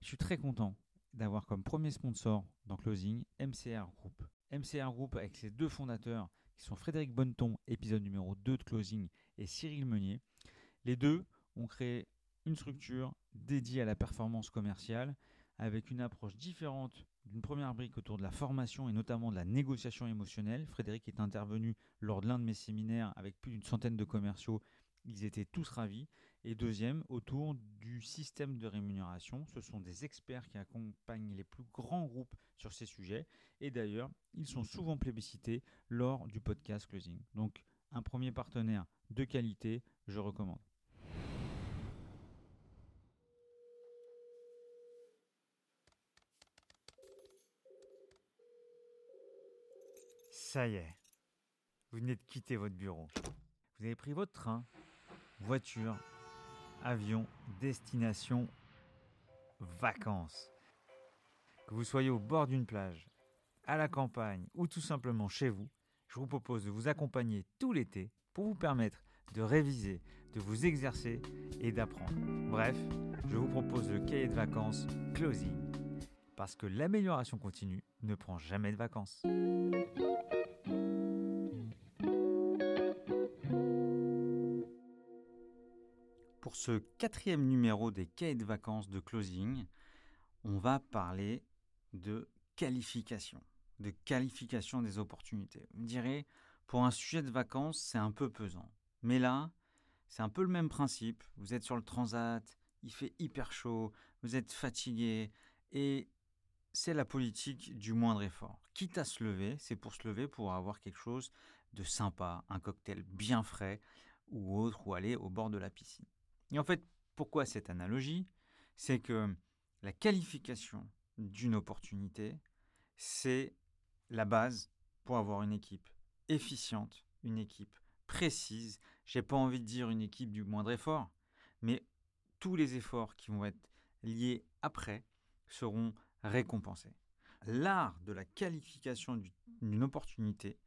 je suis très content d'avoir comme premier sponsor dans Closing MCR Group. MCR Group avec ses deux fondateurs qui sont Frédéric Bonneton, épisode numéro 2 de Closing, et Cyril Meunier. Les deux ont créé une structure dédiée à la performance commerciale avec une approche différente d'une première brique autour de la formation et notamment de la négociation émotionnelle. Frédéric est intervenu lors de l'un de mes séminaires avec plus d'une centaine de commerciaux. Ils étaient tous ravis. Et deuxième, autour du système de rémunération. Ce sont des experts qui accompagnent les plus grands groupes sur ces sujets. Et d'ailleurs, ils sont souvent plébiscités lors du podcast Closing. Donc, un premier partenaire de qualité, je recommande. Ça y est, vous venez de quitter votre bureau. Vous avez pris votre train, voiture, avion, destination, vacances. Que vous soyez au bord d'une plage, à la campagne ou tout simplement chez vous, je vous propose de vous accompagner tout l'été pour vous permettre de réviser, de vous exercer et d'apprendre. Bref, je vous propose le cahier de vacances Closing parce que l'amélioration continue ne prend jamais de vacances. Ce quatrième numéro des cahiers de vacances de closing, on va parler de qualification, de qualification des opportunités. Vous me direz, pour un sujet de vacances, c'est un peu pesant. Mais là, c'est un peu le même principe. Vous êtes sur le transat, il fait hyper chaud, vous êtes fatigué, et c'est la politique du moindre effort. Quitte à se lever, c'est pour se lever pour avoir quelque chose de sympa, un cocktail bien frais ou autre, ou aller au bord de la piscine. Et en fait, pourquoi cette analogie? C'est que la qualification d'une opportunité, c'est la base pour avoir une équipe efficiente, une équipe précise. J'ai pas envie de dire une équipe du moindre effort, mais tous les efforts qui vont être liés après seront récompensés. L'art de la qualification d'une opportunité,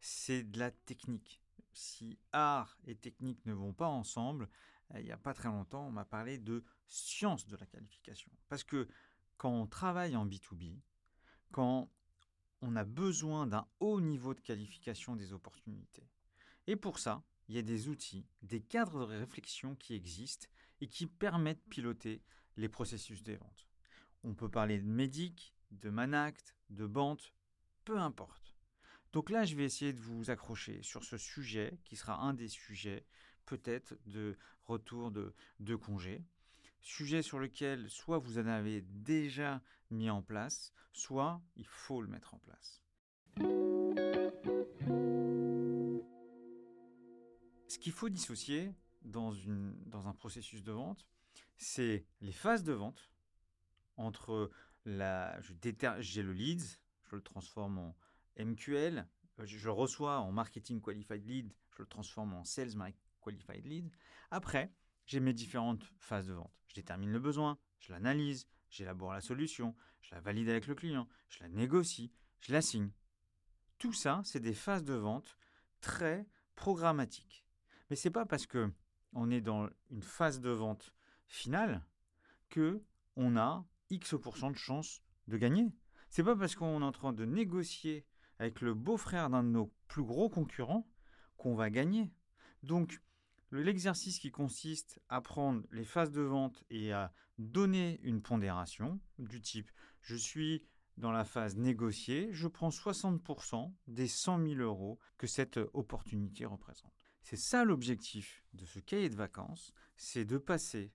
c'est de la technique. Si art et technique ne vont pas ensemble, il n'y a pas très longtemps, on m'a parlé de science de la qualification. Parce que quand on travaille en B2B, quand on a besoin d'un haut niveau de qualification des opportunités, et pour ça, il y a des outils, des cadres de réflexion qui existent et qui permettent de piloter les processus des ventes. On peut parler de Médic, de Manact, de Bante, peu importe. Donc là, je vais essayer de vous accrocher sur ce sujet qui sera un des sujets peut-être de retour de, de congé. Sujet sur lequel soit vous en avez déjà mis en place, soit il faut le mettre en place. Ce qu'il faut dissocier dans, un processus de vente, c'est les phases de vente entre la, j'ai le leads, je le transforme en MQL, je le reçois en marketing qualified lead, je le transforme en sales lead. Après, j'ai mes différentes phases de vente. Je détermine le besoin, je l'analyse, j'élabore la solution, je la valide avec le client, je la négocie, je la signe. Tout ça, c'est des phases de vente très programmatiques. Mais c'est pas parce que on est dans une phase de vente finale que on a X% de chances de gagner. C'est pas parce qu'on est en train de négocier avec le beau-frère d'un de nos plus gros concurrents qu'on va gagner. Donc, l'exercice qui consiste à prendre les phases de vente et à donner une pondération du type je suis dans la phase négociée, je prends 60% des 100 000 euros que cette opportunité représente. C'est ça l'objectif de ce cahier de vacances, c'est de passer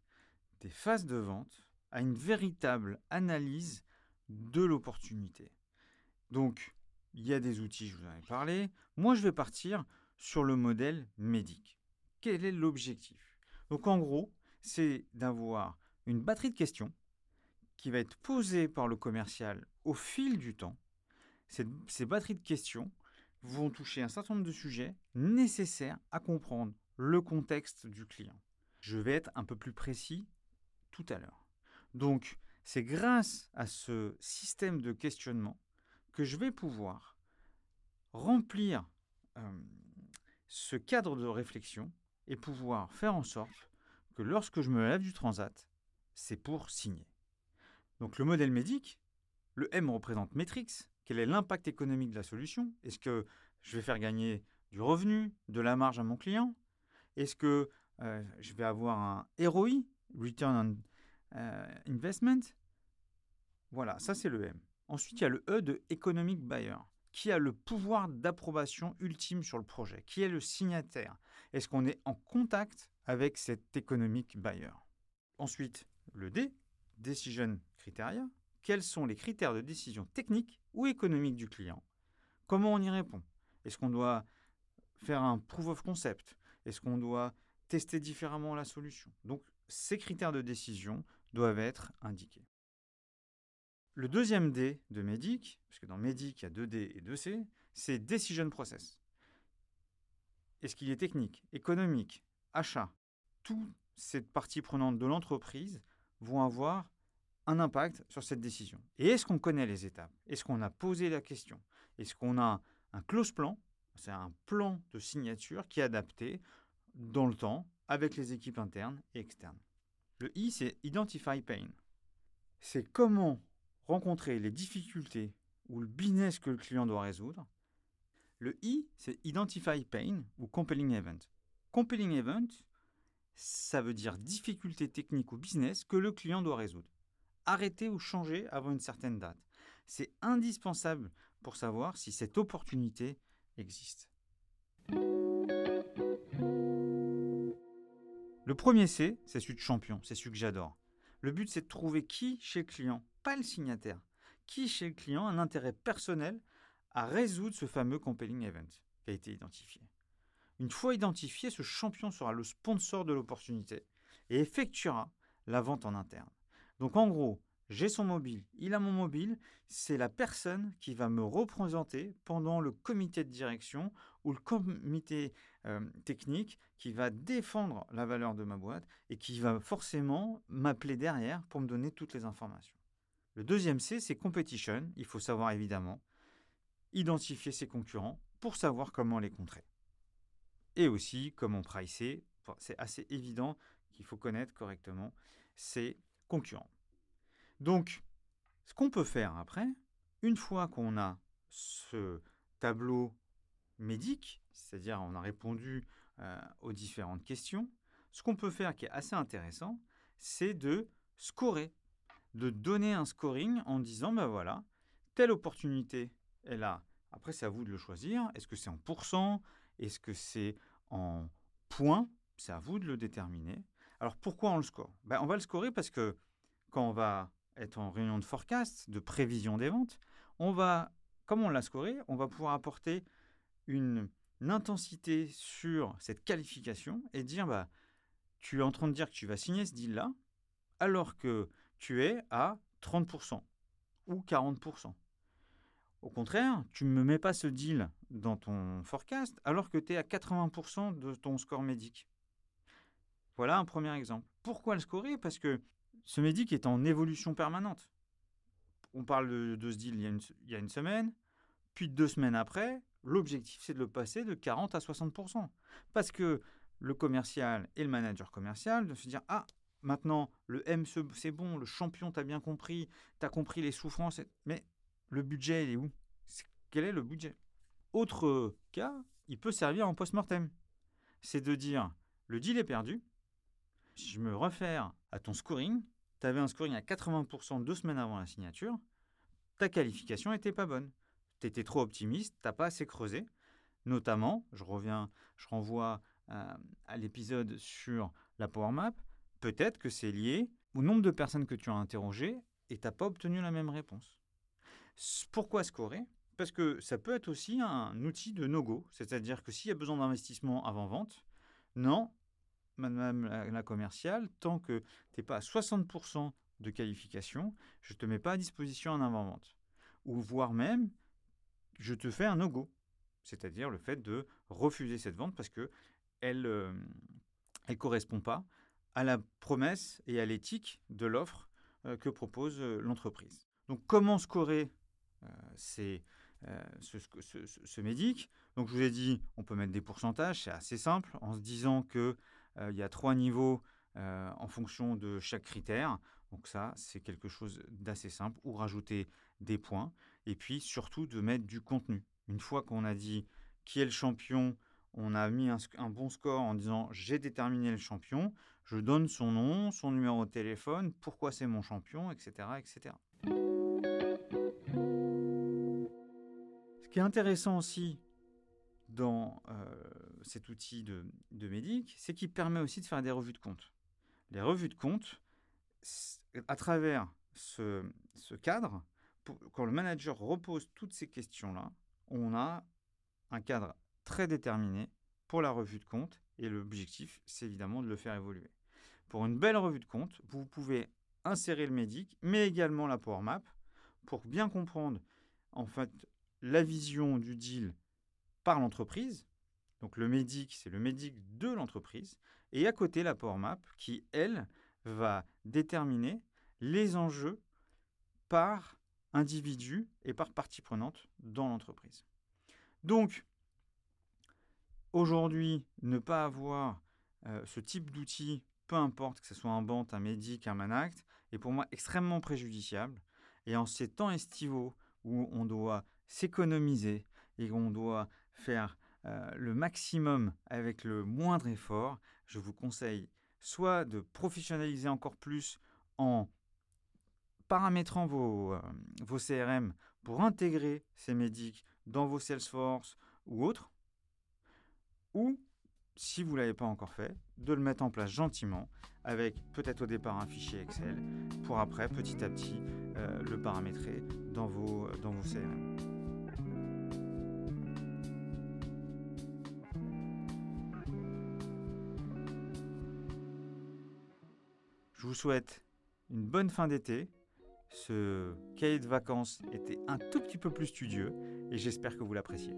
des phases de vente à une véritable analyse de l'opportunité. Donc, il y a des outils, je vous en ai parlé. Moi, je vais partir sur le modèle médic. Quel est l'objectif? Donc, en gros, c'est d'avoir une batterie de questions qui va être posée par le commercial au fil du temps. ces batteries de questions vont toucher un certain nombre de sujets nécessaires à comprendre le contexte du client. Je vais être un peu plus précis tout à l'heure. Donc, c'est grâce à ce système de questionnement que je vais pouvoir remplir euh, ce cadre de réflexion et pouvoir faire en sorte que lorsque je me lève du transat, c'est pour signer. Donc le modèle médic, le M représente métrix. Quel est l'impact économique de la solution? Est-ce que je vais faire gagner du revenu, de la marge à mon client? Est-ce que euh, je vais avoir un ROI, Return on euh, Investment? Voilà, ça c'est le M. Ensuite, il y a le E de Economic Buyer. Qui a le pouvoir d'approbation ultime sur le projet Qui est le signataire. Est-ce qu'on est en contact avec cet Economic Buyer? Ensuite, le D, Decision Criteria. Quels sont les critères de décision technique ou économique du client? Comment on y répond? Est-ce qu'on doit faire un proof of concept? Est-ce qu'on doit tester différemment la solution? Donc, ces critères de décision doivent être indiqués. Le deuxième D de MEDIC, puisque dans MEDIC il y a deux D et deux C, c'est Decision Process. Est-ce qu'il est technique, économique, achat? Toutes ces parties prenantes de l'entreprise vont avoir un impact sur cette décision. Et est-ce qu'on connaît les étapes? Est-ce qu'on a posé la question? Est-ce qu'on a un close plan? C'est un plan de signature qui est adapté dans le temps avec les équipes internes et externes. Le I, c'est Identify Pain. C'est comment rencontrer les difficultés ou le business que le client doit résoudre. Le I, c'est Identify Pain ou Compelling Event. Compelling Event, ça veut dire difficulté technique ou business que le client doit résoudre. Arrêter ou changer avant une certaine date. C'est indispensable pour savoir si cette opportunité existe. Le premier C, c'est celui de champion, c'est celui que j'adore. Le but, c'est de trouver qui chez le client, pas le signataire, qui chez le client a un intérêt personnel à résoudre ce fameux compelling event qui a été identifié. Une fois identifié, ce champion sera le sponsor de l'opportunité et effectuera la vente en interne. Donc en gros, j'ai son mobile, il a mon mobile, c'est la personne qui va me représenter pendant le comité de direction ou le comité euh, technique qui va défendre la valeur de ma boîte et qui va forcément m'appeler derrière pour me donner toutes les informations. Le deuxième C, c'est competition. Il faut savoir évidemment identifier ses concurrents pour savoir comment les contrer. Et aussi comment pricer. C'est assez évident qu'il faut connaître correctement ses concurrents. Donc, ce qu'on peut faire après, une fois qu'on a ce tableau médic, c'est-à-dire on a répondu euh, aux différentes questions, ce qu'on peut faire qui est assez intéressant, c'est de scorer, de donner un scoring en disant, ben voilà, telle opportunité est là. Après, c'est à vous de le choisir. Est-ce que c'est en pourcent? Est-ce que c'est en points? C'est à vous de le déterminer. Alors pourquoi on le score? Ben, On va le scorer parce que quand on va être en réunion de forecast, de prévision des ventes, on va, comme on l'a scoré, on va pouvoir apporter une, intensité sur cette qualification et dire bah, tu es en train de dire que tu vas signer ce deal-là, alors que tu es à 30% ou 40%. Au contraire, tu ne me mets pas ce deal dans ton forecast alors que tu es à 80% de ton score médic. Voilà un premier exemple. Pourquoi le scorer? Parce que ce médic est en évolution permanente. On parle de, ce deal il y, a une, semaine, puis deux semaines après, l'objectif c'est de le passer de 40 à 60%. Parce que le commercial et le manager commercial de se dire Ah, maintenant le M c'est bon, le champion t'as bien compris, t'as compris les souffrances, mais le budget il est où? Quel est le budget? Autre cas, il peut servir en post-mortem. C'est de dire Le deal est perdu, si je me réfère à ton scoring, tu avais un scoring à 80% deux semaines avant la signature, ta qualification n'était pas bonne. Tu étais trop optimiste, tu n'as pas assez creusé. Notamment, je reviens, je renvoie à, à l'épisode sur la Power Map, peut-être que c'est lié au nombre de personnes que tu as interrogées et tu n'as pas obtenu la même réponse. Pourquoi scorer? Parce que ça peut être aussi un outil de no-go, c'est-à-dire que s'il y a besoin d'investissement avant vente, non, madame la, commerciale, tant que tu n'es pas à 60% de qualification, je ne te mets pas à disposition en avant-vente. Ou voire même, je te fais un no-go. C'est-à-dire le fait de refuser cette vente parce qu'elle elle, euh, elle correspond pas à la promesse et à l'éthique de l'offre euh, que propose euh, l'entreprise. Donc comment scorer c'est ce, médic? Donc je vous ai dit, on peut mettre des pourcentages, c'est assez simple, en se disant que euh, il y a trois niveaux en fonction de chaque critère. Donc ça, c'est quelque chose d'assez simple, ou rajouter des points, et puis surtout de mettre du contenu. Une fois qu'on a dit qui est le champion, on a mis un, bon score en disant j'ai déterminé le champion, je donne son nom, son numéro de téléphone, pourquoi c'est mon champion, etc., etc. Ce qui est intéressant aussi dans euh, cet outil de, de Médic, c'est qu'il permet aussi de faire des revues de compte. Les revues de compte, à travers ce, cadre, quand le manager repose toutes ces questions-là, on a un cadre très déterminé pour la revue de compte et l'objectif, c'est évidemment de le faire évoluer. Pour une belle revue de compte, vous pouvez insérer le médic, mais également la Power Map pour bien comprendre en fait la vision du deal par l'entreprise. Donc le médic, c'est le médic de l'entreprise. Et à côté, la Power Map qui, elle, va déterminer les enjeux par individu et par partie prenante dans l'entreprise. Donc, aujourd'hui, ne pas avoir ce type d'outil, peu importe que ce soit un BANT, un MEDIC, un MANACT, est pour moi extrêmement préjudiciable. Et en ces temps estivaux où on doit s'économiser et on doit faire le maximum avec le moindre effort, je vous conseille soit de professionnaliser encore plus en paramétrant vos, vos CRM pour intégrer ces médics dans vos Salesforce ou autres, ou si vous ne l'avez pas encore fait, de le mettre en place gentiment avec peut-être au départ un fichier Excel pour après petit à petit euh, le paramétrer dans vos, dans vos CRM. Je vous souhaite une bonne fin d'été. Ce cahier de vacances était un tout petit peu plus studieux et j'espère que vous l'appréciez.